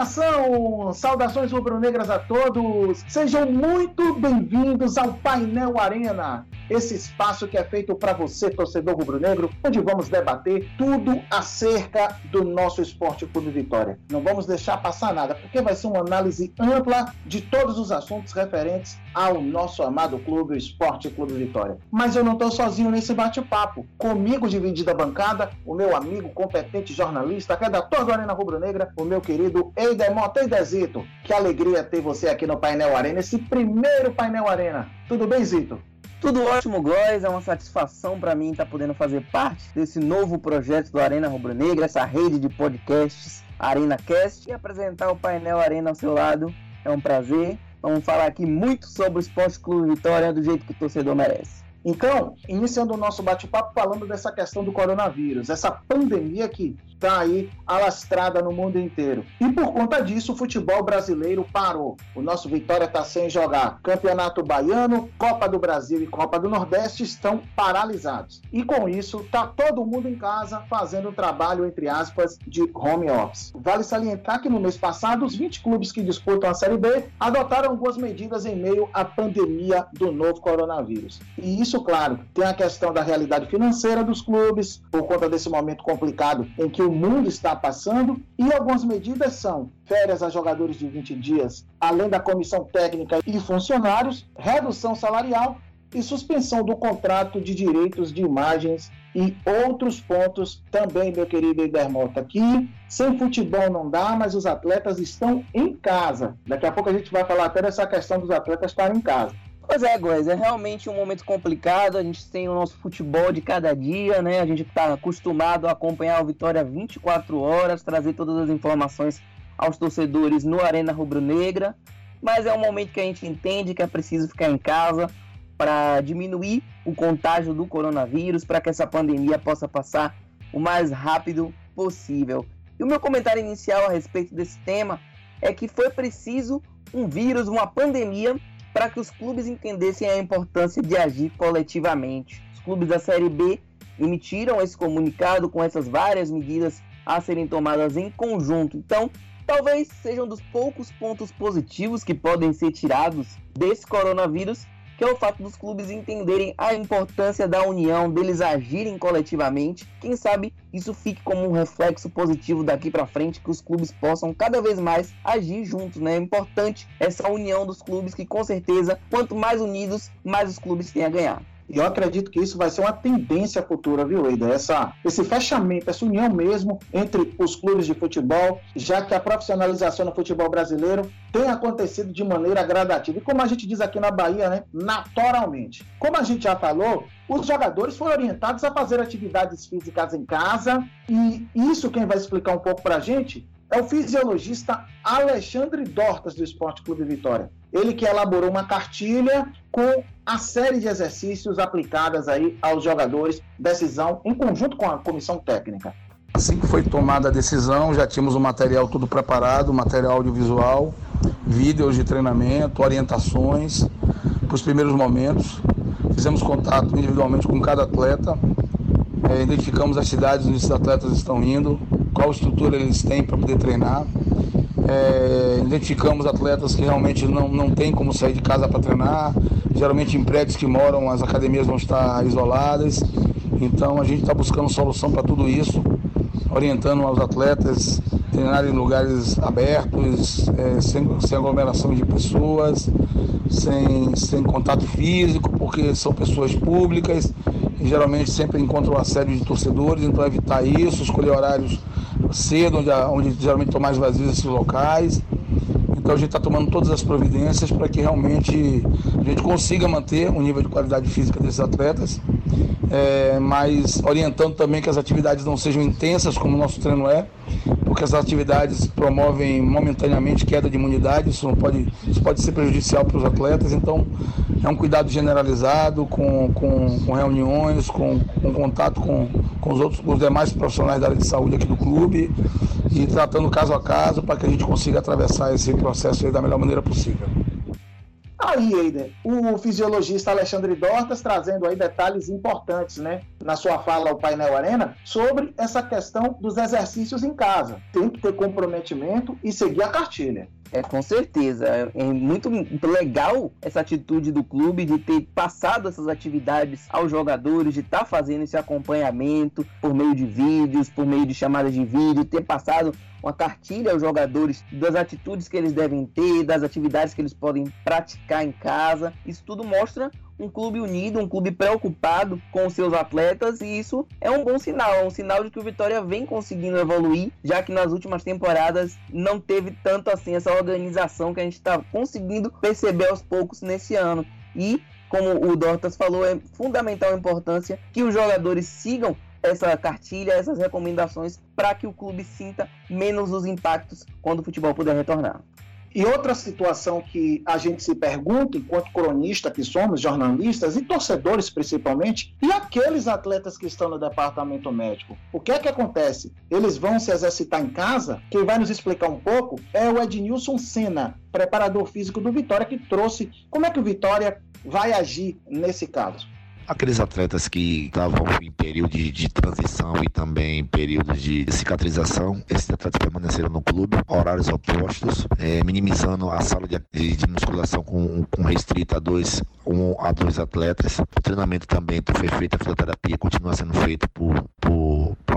nação! Saudações rubro-negras a todos! Sejam muito bem-vindos ao Painel Arena, esse espaço que é feito para você, torcedor rubro-negro, onde vamos debater tudo acerca do nosso Esporte Clube Vitória. Não vamos deixar passar nada, porque vai ser uma análise ampla de todos os assuntos referentes ao nosso amado clube, o Esporte Clube Vitória. Mas eu não estou sozinho nesse bate-papo. Comigo, dividida a bancada, o meu amigo competente jornalista, redator do Arena Rubro-Negra, o meu querido Eider Mota Eidezito. Que alegria ter você aqui no Painel Arena, esse primeiro Painel Arena. Tudo bem, Zito? Tudo ótimo, Góis. É uma satisfação para mim estar tá podendo fazer parte desse novo projeto do Arena Rubro Negra, essa rede de podcasts Arena Cast e apresentar o painel Arena ao seu lado. É um prazer. Vamos falar aqui muito sobre o Esporte Clube Vitória do jeito que o torcedor merece. Então, iniciando o nosso bate-papo falando dessa questão do coronavírus, essa pandemia que está aí alastrada no mundo inteiro. E por conta disso, o futebol brasileiro parou. O nosso Vitória está sem jogar. Campeonato Baiano, Copa do Brasil e Copa do Nordeste estão paralisados. E com isso, está todo mundo em casa fazendo um trabalho, entre aspas, de home office. Vale salientar que no mês passado, os 20 clubes que disputam a Série B adotaram algumas medidas em meio à pandemia do novo coronavírus. E isso, claro, tem a questão da realidade financeira dos clubes, por conta desse momento complicado em que o o mundo está passando e algumas medidas são férias a jogadores de 20 dias, além da comissão técnica e funcionários, redução salarial e suspensão do contrato de direitos de imagens e outros pontos também, meu querido Edermota, aqui. Sem futebol não dá, mas os atletas estão em casa. Daqui a pouco a gente vai falar até dessa questão dos atletas estarem em casa. Pois é, Góis, é realmente um momento complicado. A gente tem o nosso futebol de cada dia, né? A gente está acostumado a acompanhar o Vitória 24 horas, trazer todas as informações aos torcedores no Arena Rubro Negra. Mas é um momento que a gente entende que é preciso ficar em casa para diminuir o contágio do coronavírus, para que essa pandemia possa passar o mais rápido possível. E o meu comentário inicial a respeito desse tema é que foi preciso um vírus, uma pandemia para que os clubes entendessem a importância de agir coletivamente. Os clubes da Série B emitiram esse comunicado com essas várias medidas a serem tomadas em conjunto. Então, talvez sejam dos poucos pontos positivos que podem ser tirados desse coronavírus que é o fato dos clubes entenderem a importância da união, deles agirem coletivamente. Quem sabe isso fique como um reflexo positivo daqui para frente, que os clubes possam cada vez mais agir juntos, né? É importante essa união dos clubes, que com certeza, quanto mais unidos, mais os clubes têm a ganhar. E eu acredito que isso vai ser uma tendência futura, viu, Eida? Essa, esse fechamento, essa união mesmo entre os clubes de futebol, já que a profissionalização no futebol brasileiro tem acontecido de maneira gradativa. E como a gente diz aqui na Bahia, né? Naturalmente. Como a gente já falou, os jogadores foram orientados a fazer atividades físicas em casa, e isso quem vai explicar um pouco pra gente é o fisiologista Alexandre Dortas, do Esporte Clube Vitória. Ele que elaborou uma cartilha com a série de exercícios aplicadas aí aos jogadores, decisão em conjunto com a comissão técnica. Assim que foi tomada a decisão, já tínhamos o material tudo preparado, material audiovisual, vídeos de treinamento, orientações para os primeiros momentos. Fizemos contato individualmente com cada atleta, é, identificamos as cidades onde esses atletas estão indo, qual estrutura eles têm para poder treinar. É, identificamos atletas que realmente não, não têm como sair de casa para treinar. Geralmente em prédios que moram, as academias vão estar isoladas. Então a gente está buscando solução para tudo isso, orientando os atletas treinar em lugares abertos, é, sem, sem aglomeração de pessoas, sem, sem contato físico, porque são pessoas públicas e geralmente sempre encontram a série de torcedores, então evitar isso, escolher horários cedo, onde, onde geralmente estão mais vazios esses locais. Então a gente está tomando todas as providências para que realmente a gente consiga manter o nível de qualidade física desses atletas, é, mas orientando também que as atividades não sejam intensas como o nosso treino é, porque as atividades promovem momentaneamente queda de imunidade, isso, não pode, isso pode ser prejudicial para os atletas, então é um cuidado generalizado, com, com, com reuniões, com, com contato com, com os outros, com os demais profissionais da área de saúde aqui do clube e tratando caso a caso para que a gente consiga atravessar esse processo da melhor maneira possível. Aí, Eider, o fisiologista Alexandre Dortas trazendo aí detalhes importantes, né, na sua fala ao Painel Arena, sobre essa questão dos exercícios em casa. Tem que ter comprometimento e seguir a cartilha. É, com certeza. É muito legal essa atitude do clube de ter passado essas atividades aos jogadores, de estar tá fazendo esse acompanhamento por meio de vídeos, por meio de chamadas de vídeo, ter passado uma cartilha aos jogadores das atitudes que eles devem ter, das atividades que eles podem praticar em casa. Isso tudo mostra um clube unido, um clube preocupado com os seus atletas, e isso é um bom sinal, é um sinal de que o Vitória vem conseguindo evoluir, já que nas últimas temporadas não teve tanto assim essa organização que a gente está conseguindo perceber aos poucos nesse ano. E como o Dortas falou, é fundamental a importância que os jogadores sigam essa cartilha, essas recomendações, para que o clube sinta menos os impactos quando o futebol puder retornar. E outra situação que a gente se pergunta, enquanto cronista que somos, jornalistas e torcedores principalmente, e aqueles atletas que estão no departamento médico, o que é que acontece? Eles vão se exercitar em casa? Quem vai nos explicar um pouco é o Ednilson Senna, preparador físico do Vitória, que trouxe como é que o Vitória vai agir nesse caso aqueles atletas que estavam em período de, de, transição e também período de cicatrização, esses atletas permaneceram no clube, horários opostos, é, minimizando a sala de, de musculação com, com restrita a dois, um a dois atletas. O treinamento também foi feito, a fisioterapia continua sendo feita por, por,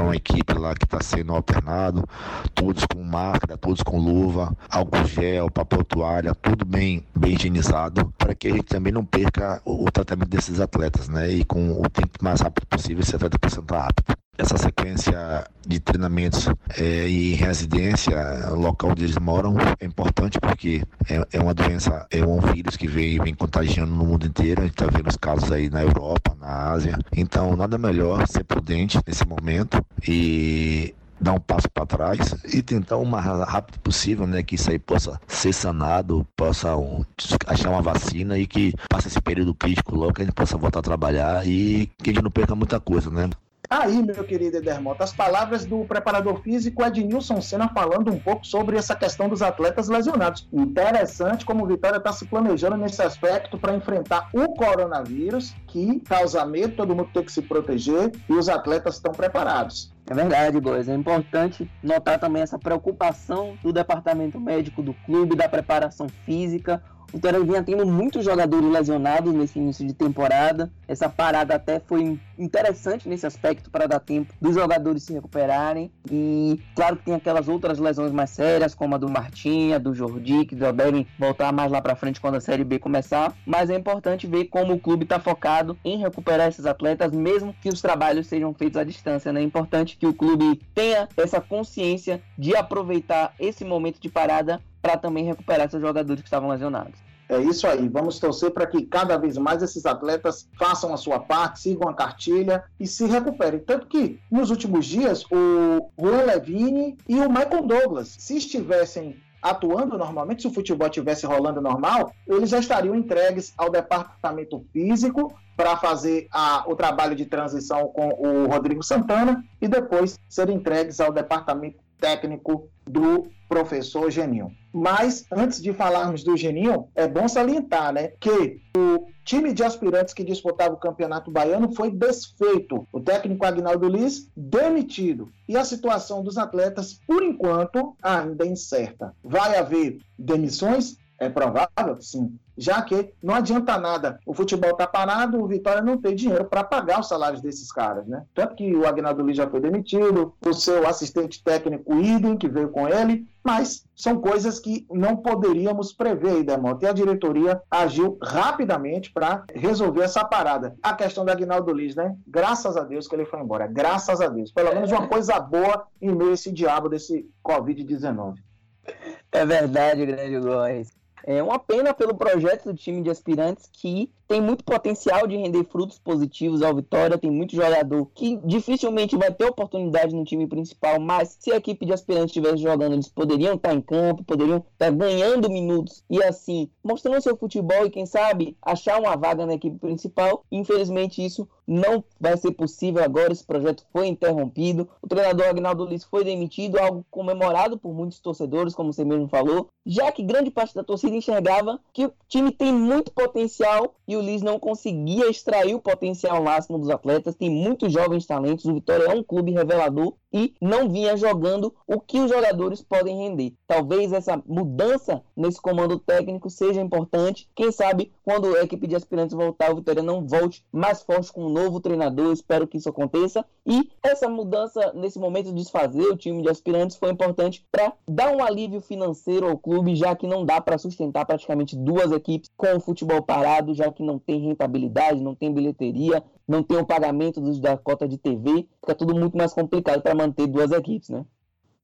uma equipe lá que está sendo alternado, todos com máscara, todos com luva, álcool gel, papel toalha, tudo bem, bem higienizado, para que a gente também não perca o, o tratamento desses atletas, né? E com o tempo mais rápido possível, esse atleta possa estar apto essa sequência de treinamentos é, em residência, local onde eles moram, é importante porque é, é, uma doença, é um vírus que vem, vem contagiando no mundo inteiro. A gente está vendo os casos aí na Europa, na Ásia. Então, nada melhor ser prudente nesse momento e dar um passo para trás e tentar o mais rápido possível, né, que isso aí possa ser sanado, possa um, achar uma vacina e que passe esse período crítico logo, que a gente possa voltar a trabalhar e que a gente não perca muita coisa, né? Aí, meu querido Edermota, as palavras do preparador físico Ednilson Senna falando um pouco sobre essa questão dos atletas lesionados. Interessante como o Vitória está se planejando nesse aspecto para enfrentar o coronavírus, que causa medo, todo mundo tem que se proteger e os atletas estão preparados. É verdade, Góis. É importante notar também essa preocupação do departamento médico do clube, da preparação física. O Vitória vinha tendo muitos jogadores lesionados nesse início de temporada. Essa parada até foi interessante nesse aspecto para dar tempo dos jogadores se recuperarem. E claro que tem aquelas outras lesões mais sérias, como a do Martinha, do Jordi, que já devem voltar mais lá para frente quando a Série B começar. Mas é importante ver como o clube está focado em recuperar esses atletas, mesmo que os trabalhos sejam feitos à distância. Né? É importante que o clube tenha essa consciência de aproveitar esse momento de parada para também recuperar esses jogadores que estavam lesionados. É isso aí. Vamos torcer para que cada vez mais esses atletas façam a sua parte, sigam a cartilha e se recuperem. Tanto que nos últimos dias o Juan Levine e o Michael Douglas, se estivessem atuando normalmente, se o futebol estivesse rolando normal, eles já estariam entregues ao departamento físico para fazer a, o trabalho de transição com o Rodrigo Santana e depois serem entregues ao departamento técnico do professor Geninho. Mas antes de falarmos do Geninho, é bom salientar, né, que o time de aspirantes que disputava o Campeonato Baiano foi desfeito. O técnico Agnaldo Liz demitido. E a situação dos atletas, por enquanto, ainda é incerta. Vai haver demissões? É provável? Sim já que não adianta nada. O futebol está parado, o Vitória não tem dinheiro para pagar os salários desses caras, né? Tanto que o Agnaldo Lee já foi demitido, o seu assistente técnico Idem, que veio com ele, mas são coisas que não poderíamos prever, Demota. E a diretoria agiu rapidamente para resolver essa parada. A questão do Agnaldo Liz, né? Graças a Deus que ele foi embora. Graças a Deus. Pelo menos uma coisa boa em meio a esse diabo desse Covid-19. É verdade, grande Góes. É uma pena pelo projeto do time de aspirantes que tem muito potencial de render frutos positivos ao Vitória, tem muito jogador que dificilmente vai ter oportunidade no time principal, mas se a equipe de aspirantes estivesse jogando, eles poderiam estar em campo, poderiam estar ganhando minutos e assim, mostrando seu futebol e quem sabe achar uma vaga na equipe principal. Infelizmente isso não vai ser possível agora, esse projeto foi interrompido. O treinador Agnaldo Liz foi demitido, algo comemorado por muitos torcedores, como você mesmo falou, já que grande parte da torcida enxergava que o time tem muito potencial e o Liz não conseguia extrair o potencial máximo dos atletas. Tem muitos jovens talentos, o Vitória é um clube revelador e não vinha jogando o que os jogadores podem render. Talvez essa mudança nesse comando técnico seja importante. Quem sabe quando a equipe de aspirantes voltar, o Vitória não volte mais forte com novo treinador, espero que isso aconteça. E essa mudança, nesse momento de desfazer o time de aspirantes, foi importante para dar um alívio financeiro ao clube, já que não dá para sustentar praticamente duas equipes com o futebol parado, já que não tem rentabilidade, não tem bilheteria, não tem o pagamento dos, da cota de TV, fica tudo muito mais complicado para manter duas equipes, né?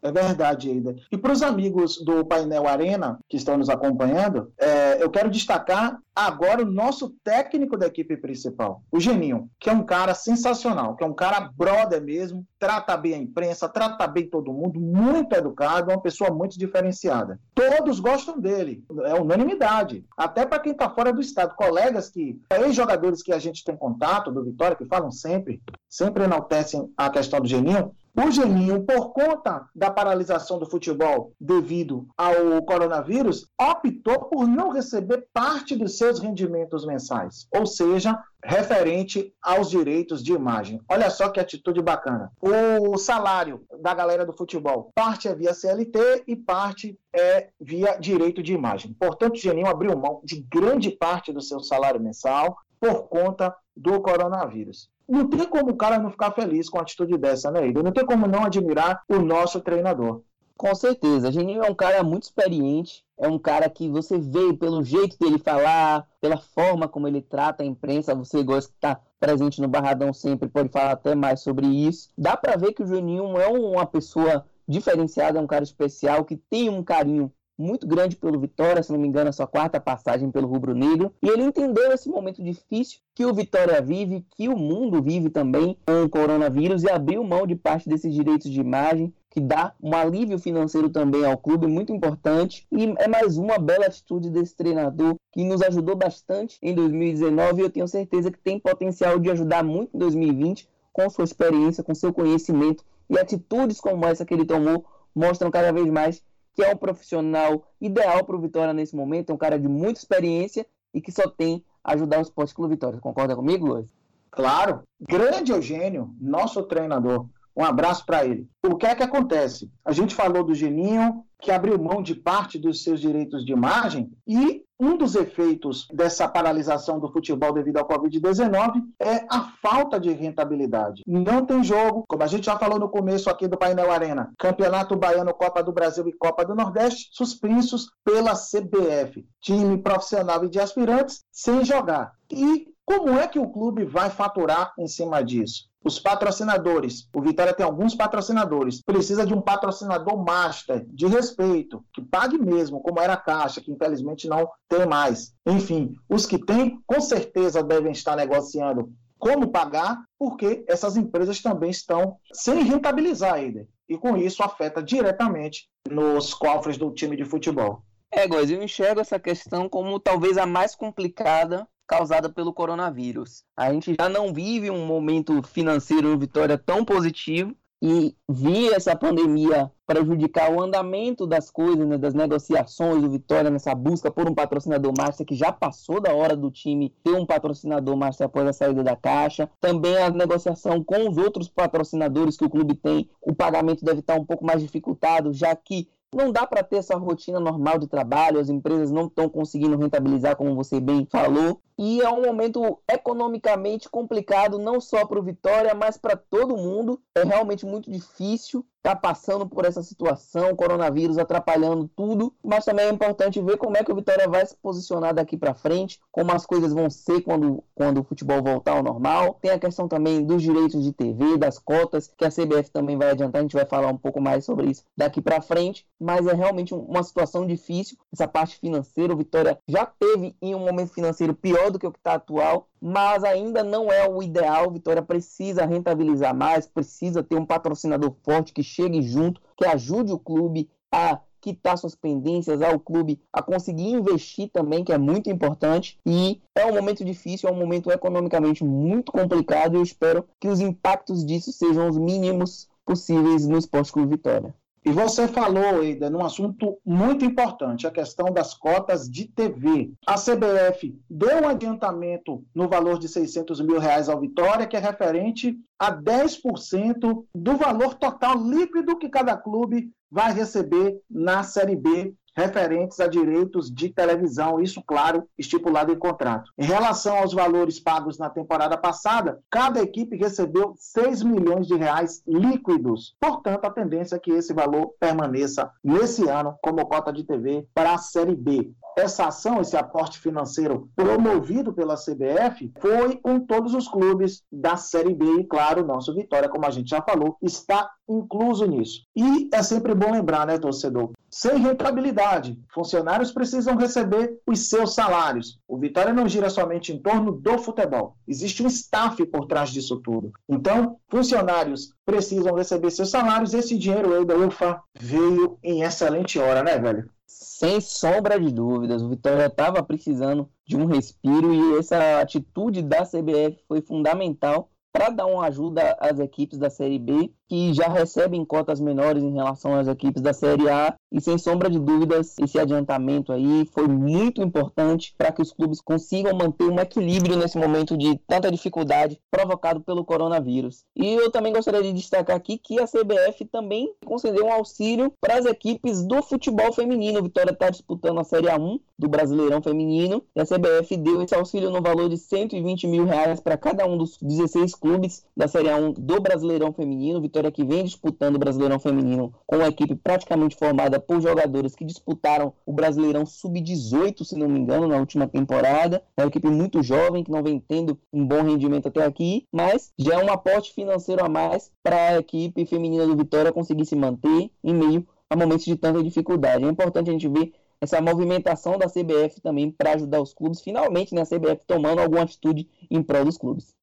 É verdade, Eida. E para os amigos do Painel Arena que estão nos acompanhando, é, eu quero destacar agora o nosso técnico da equipe principal, o Geninho, que é um cara sensacional, que é um cara brother mesmo, trata bem a imprensa, trata bem todo mundo, muito educado, uma pessoa muito diferenciada. Todos gostam dele, é unanimidade. Até para quem está fora do estado, colegas que, ex-jogadores que a gente tem contato do Vitória, que falam sempre, sempre enaltecem a questão do Geninho, o Geninho, por conta da paralisação do futebol devido ao coronavírus, optou por não receber parte dos seus rendimentos mensais, ou seja, referente aos direitos de imagem. Olha só que atitude bacana. O salário da galera do futebol, parte é via CLT e parte é via direito de imagem. Portanto, o Geninho abriu mão de grande parte do seu salário mensal por conta do coronavírus não tem como o cara não ficar feliz com a atitude dessa, né, Igor? Não tem como não admirar o nosso treinador. Com certeza. Geninho é um cara muito experiente, é um cara que você vê pelo jeito dele falar, pela forma como ele trata a imprensa, você gosta de estar presente no Barradão sempre, pode falar até mais sobre isso. Dá para ver que o Juninho é uma pessoa diferenciada, é um cara especial, que tem um carinho muito grande pelo Vitória, se não me engano, a sua quarta passagem pelo Rubro Negro. E ele entendeu esse momento difícil que o Vitória vive, que o mundo vive também com o coronavírus e abriu mão de parte desses direitos de imagem que dá um alívio financeiro também ao clube, muito importante. E é mais uma bela atitude desse treinador que nos ajudou bastante em 2019 e eu tenho certeza que tem potencial de ajudar muito em 2020 com sua experiência, com seu conhecimento e atitudes como essa que ele tomou mostram cada vez mais que é um profissional ideal para o Vitória nesse momento, é um cara de muita experiência e que só tem ajudar o Esporte Clube Vitória. Concorda comigo, Luiz? Claro. Grande Eugênio, nosso treinador. Um abraço para ele. O que é que acontece? A gente falou do Geninho, que abriu mão de parte dos seus direitos de imagem, e um dos efeitos dessa paralisação do futebol devido ao Covid-19 é a falta de rentabilidade. Não tem jogo, como a gente já falou no começo aqui do Painel Arena, Campeonato Baiano, Copa do Brasil e Copa do Nordeste suspensos pela CBF. Time profissional e de aspirantes sem jogar. E como é que o clube vai faturar em cima disso? Os patrocinadores. O Vitória tem alguns patrocinadores. Precisa de um patrocinador master, de respeito, que pague mesmo, como era a Caixa, que infelizmente não tem mais. Enfim, os que têm, com certeza devem estar negociando como pagar, porque essas empresas também estão sem rentabilizar ainda. E com isso afeta diretamente nos cofres do time de futebol. É, Góis, eu enxergo essa questão como talvez a mais complicada causada pelo coronavírus. A gente já não vive um momento financeiro Vitória tão positivo e vi essa pandemia prejudicar o andamento das coisas, né, das negociações do Vitória nessa busca por um patrocinador master que já passou da hora do time ter um patrocinador master após a saída da caixa. Também a negociação com os outros patrocinadores que o clube tem, o pagamento deve estar um pouco mais dificultado, já que não dá para ter essa rotina normal de trabalho, as empresas não estão conseguindo rentabilizar, como você bem falou. E é um momento economicamente complicado, não só para o Vitória, mas para todo mundo. É realmente muito difícil está passando por essa situação, coronavírus atrapalhando tudo, mas também é importante ver como é que o Vitória vai se posicionar daqui para frente, como as coisas vão ser quando, quando o futebol voltar ao normal. Tem a questão também dos direitos de TV, das cotas, que a CBF também vai adiantar, a gente vai falar um pouco mais sobre isso daqui para frente, mas é realmente uma situação difícil, essa parte financeira, o Vitória já teve em um momento financeiro pior melhor do que o que está atual, mas ainda não é o ideal. Vitória precisa rentabilizar mais, precisa ter um patrocinador forte que chegue junto, que ajude o clube a quitar suas pendências ao clube a conseguir investir também, que é muito importante. E é um momento difícil, é um momento economicamente muito complicado e eu espero que os impactos disso sejam os mínimos possíveis no Esporte Clube Vitória. E você falou, Eida, num assunto muito importante, a questão das cotas de TV. A CBF deu um adiantamento no valor de 600 mil reais ao Vitória, que é referente a 10% do valor total líquido que cada clube vai receber na Série B referentes a direitos de televisão, isso, claro, estipulado em contrato. Em relação aos valores pagos na temporada passada, cada equipe recebeu 6 milhões de reais líquidos. Portanto, a tendência é que esse valor permaneça nesse ano como cota de TV para a Série B essa ação, esse aporte financeiro promovido pela CBF, foi com todos os clubes da Série B e, claro, nosso Vitória, como a gente já falou, está incluso nisso. E é sempre bom lembrar, né, torcedor? Sem rentabilidade, funcionários precisam receber os seus salários. O Vitória não gira somente em torno do futebol. Existe um staff por trás disso tudo. Então, funcionários precisam receber seus salários. Esse dinheiro aí da UFA veio em excelente hora, né, velho? Sem sombra de dúvidas, o Vitória estava precisando de um respiro e essa atitude da CBF foi fundamental para dar uma ajuda às equipes da Série B que já recebem cotas menores em relação às equipes da Série A. E sem sombra de dúvidas, esse adiantamento aí foi muito importante para que os clubes consigam manter um equilíbrio nesse momento de tanta dificuldade provocado pelo coronavírus. E eu também gostaria de destacar aqui que a CBF também concedeu um auxílio para as equipes do futebol feminino. Vitória está disputando a Série A1 do Brasileirão Feminino e a CBF deu esse auxílio no valor de 120 mil reais para cada um dos 16 clubes da Série A1 do Brasileirão Feminino. Vitória Vitória que vem disputando o Brasileirão Feminino com uma equipe praticamente formada por jogadores que disputaram o Brasileirão Sub-18, se não me engano, na última temporada. É uma equipe muito jovem que não vem tendo um bom rendimento até aqui, mas já é um aporte financeiro a mais para a equipe feminina do Vitória conseguir se manter em meio a momentos de tanta dificuldade. É importante a gente ver essa movimentação da CBF também para ajudar os clubes, finalmente, né, a CBF tomando alguma atitude em prol dos clubes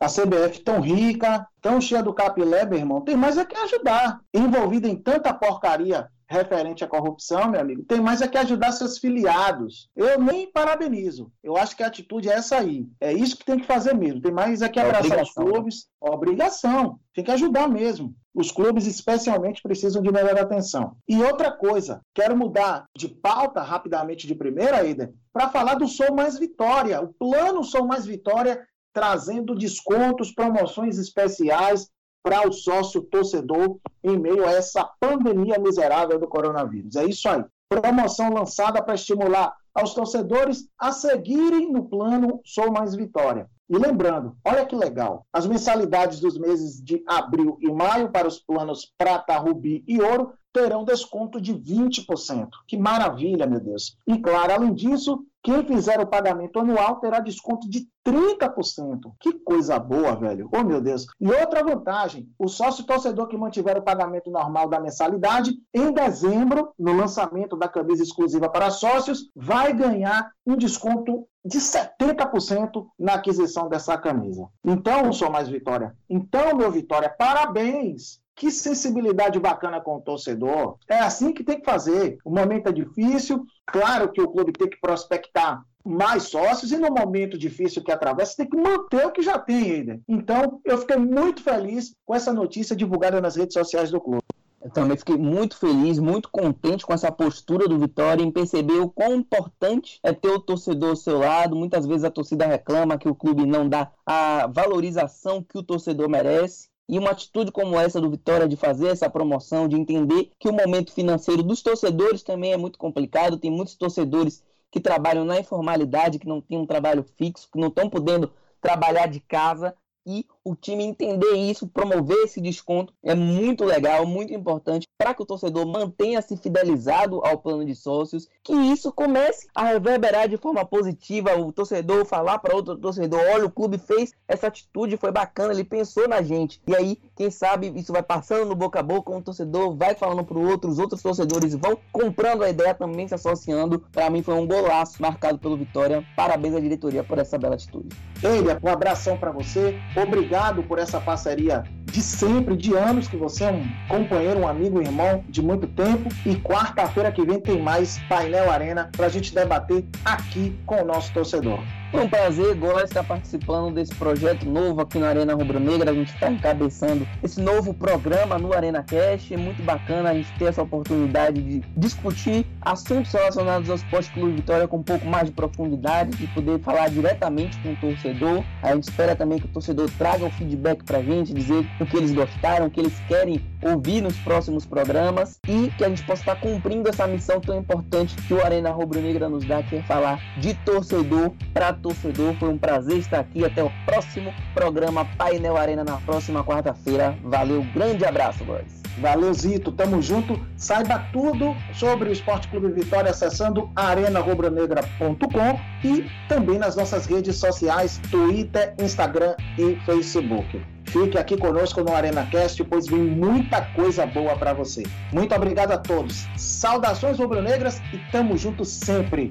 a CBF tão rica, tão cheia do capilé, meu irmão, tem mais é que ajudar. Envolvida em tanta porcaria referente à corrupção, meu amigo, tem mais é que ajudar seus filiados. Eu nem parabenizo. Eu acho que a atitude é essa aí. É isso que tem que fazer mesmo. Tem mais é que abraçar é os clubes. Obrigação. Tem que ajudar mesmo. Os clubes, especialmente, precisam de melhor atenção. E outra coisa, quero mudar de pauta rapidamente de primeira, Ida, para falar do Sou Mais Vitória. O plano Sou Mais Vitória trazendo descontos, promoções especiais para o sócio torcedor em meio a essa pandemia miserável do coronavírus. É isso aí. Promoção lançada para estimular aos torcedores a seguirem no plano Sou Mais Vitória. E lembrando, olha que legal, as mensalidades dos meses de abril e maio para os planos Prata, Rubi e Ouro terão desconto de 20%. Que maravilha, meu Deus. E claro, além disso, quem fizer o pagamento anual terá desconto de 30%. Que coisa boa, velho. Oh, meu Deus. E outra vantagem: o sócio torcedor que mantiver o pagamento normal da mensalidade, em dezembro, no lançamento da camisa exclusiva para sócios, vai ganhar um desconto de 70% na aquisição dessa camisa. Então, sou mais Vitória. Então, meu Vitória, parabéns. Que sensibilidade bacana com o torcedor. É assim que tem que fazer. O momento é difícil. Claro que o clube tem que prospectar mais sócios e no momento difícil que atravessa, tem que manter o que já tem ainda. Então, eu fiquei muito feliz com essa notícia divulgada nas redes sociais do clube. Eu também fiquei muito feliz, muito contente com essa postura do Vitória em perceber o quão importante é ter o torcedor ao seu lado. Muitas vezes a torcida reclama que o clube não dá a valorização que o torcedor merece. E uma atitude como essa do Vitória de fazer essa promoção, de entender que o momento financeiro dos torcedores também é muito complicado, tem muitos torcedores que trabalham na informalidade, que não têm um trabalho fixo, que não estão podendo trabalhar de casa. e o time entender isso, promover esse desconto é muito legal, muito importante para que o torcedor mantenha se fidelizado ao plano de sócios, que isso comece a reverberar de forma positiva, o torcedor falar para outro torcedor, olha, o clube fez essa atitude, foi bacana, ele pensou na gente. E aí, quem sabe isso vai passando no boca a boca, um torcedor vai falando para o outro, os outros torcedores vão comprando a ideia, também se associando. Para mim foi um golaço marcado pelo Vitória. Parabéns à diretoria por essa bela atitude. Eilia, um abração para você. Obrigado por essa parceria de sempre, de anos, que você é um companheiro, um amigo, um irmão de muito tempo. E quarta-feira que vem tem mais Painel Arena para a gente debater aqui com o nosso torcedor. Foi um prazer, Gola, estar participando desse projeto novo aqui na Arena Rubro Negra. A gente está encabeçando esse novo programa no Arena Cast. É muito bacana a gente ter essa oportunidade de discutir assuntos relacionados ao Esporte Clube Vitória com um pouco mais de profundidade, de poder falar diretamente com o torcedor. A gente espera também que o torcedor traga o feedback para a gente, dizer o que eles gostaram, o que eles querem ouvir nos próximos programas e que a gente possa estar cumprindo essa missão tão importante que o Arena Rubro Negra nos dá, que é falar de torcedor para torcedor. Foi um prazer estar aqui. Até o próximo programa Painel Arena na próxima quarta-feira. Valeu, grande abraço, boys. Valeu, Zito. Tamo junto. Saiba tudo sobre o Esporte Clube Vitória acessando arenarubronegra.com e também nas nossas redes sociais, Twitter, Instagram e Facebook. Fique aqui conosco no ArenaCast, pois vem muita coisa boa para você. Muito obrigado a todos. Saudações rubro-negras e tamo junto sempre.